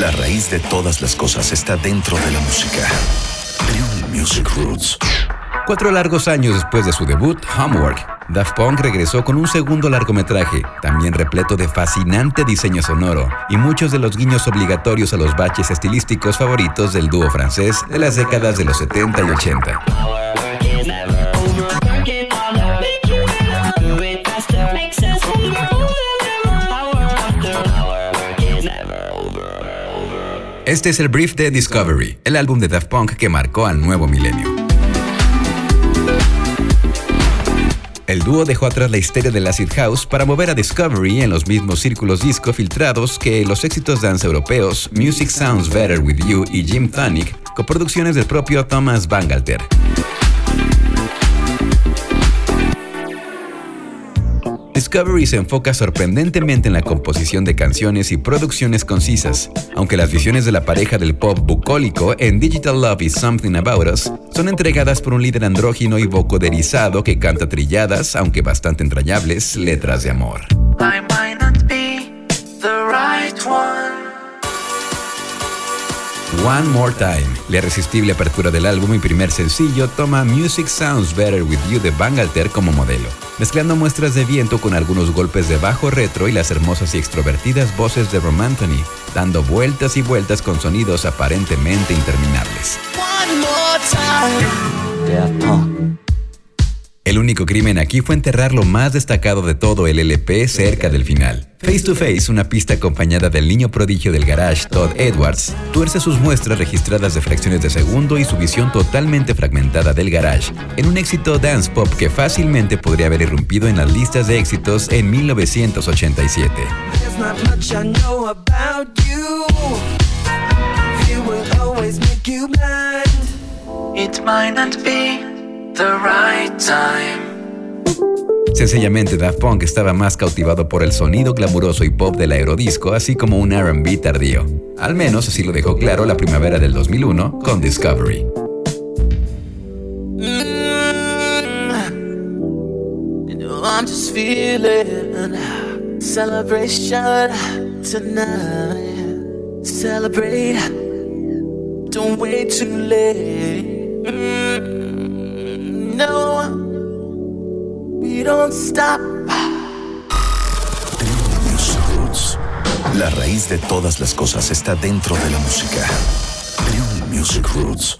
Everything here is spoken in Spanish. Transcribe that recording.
La raíz de todas las cosas está dentro de la música. Music Roots. Cuatro largos años después de su debut, Homework, Daft Punk regresó con un segundo largometraje, también repleto de fascinante diseño sonoro y muchos de los guiños obligatorios a los baches estilísticos favoritos del dúo francés de las décadas de los 70 y 80. Este es el brief de Discovery, el álbum de Daft Punk que marcó al nuevo milenio. El dúo dejó atrás la histeria del acid house para mover a Discovery en los mismos círculos disco filtrados que los éxitos dance europeos Music Sounds Better With You y Jim Tonic, coproducciones del propio Thomas Bangalter. Discovery se enfoca sorprendentemente en la composición de canciones y producciones concisas, aunque las visiones de la pareja del pop bucólico en Digital Love is Something About Us son entregadas por un líder andrógino y vocoderizado que canta trilladas, aunque bastante entrañables, letras de amor. More Time, la irresistible apertura del álbum y primer sencillo, toma Music Sounds Better With You de Bangalter como modelo, mezclando muestras de viento con algunos golpes de bajo retro y las hermosas y extrovertidas voces de Rom Anthony, dando vueltas y vueltas con sonidos aparentemente interminables. El único crimen aquí fue enterrar lo más destacado de todo el LP cerca del final. Face to Face, una pista acompañada del niño prodigio del garage Todd Edwards, tuerce sus muestras registradas de fracciones de segundo y su visión totalmente fragmentada del garage, en un éxito dance pop que fácilmente podría haber irrumpido en las listas de éxitos en 1987. Sencillamente Daft Punk estaba más cautivado por el sonido glamuroso y pop del aerodisco, así como un RB tardío. Al menos así lo dejó claro la primavera del 2001 con Discovery. don't stop. Roots. La raíz de todas las cosas está dentro de la música. Music Roots.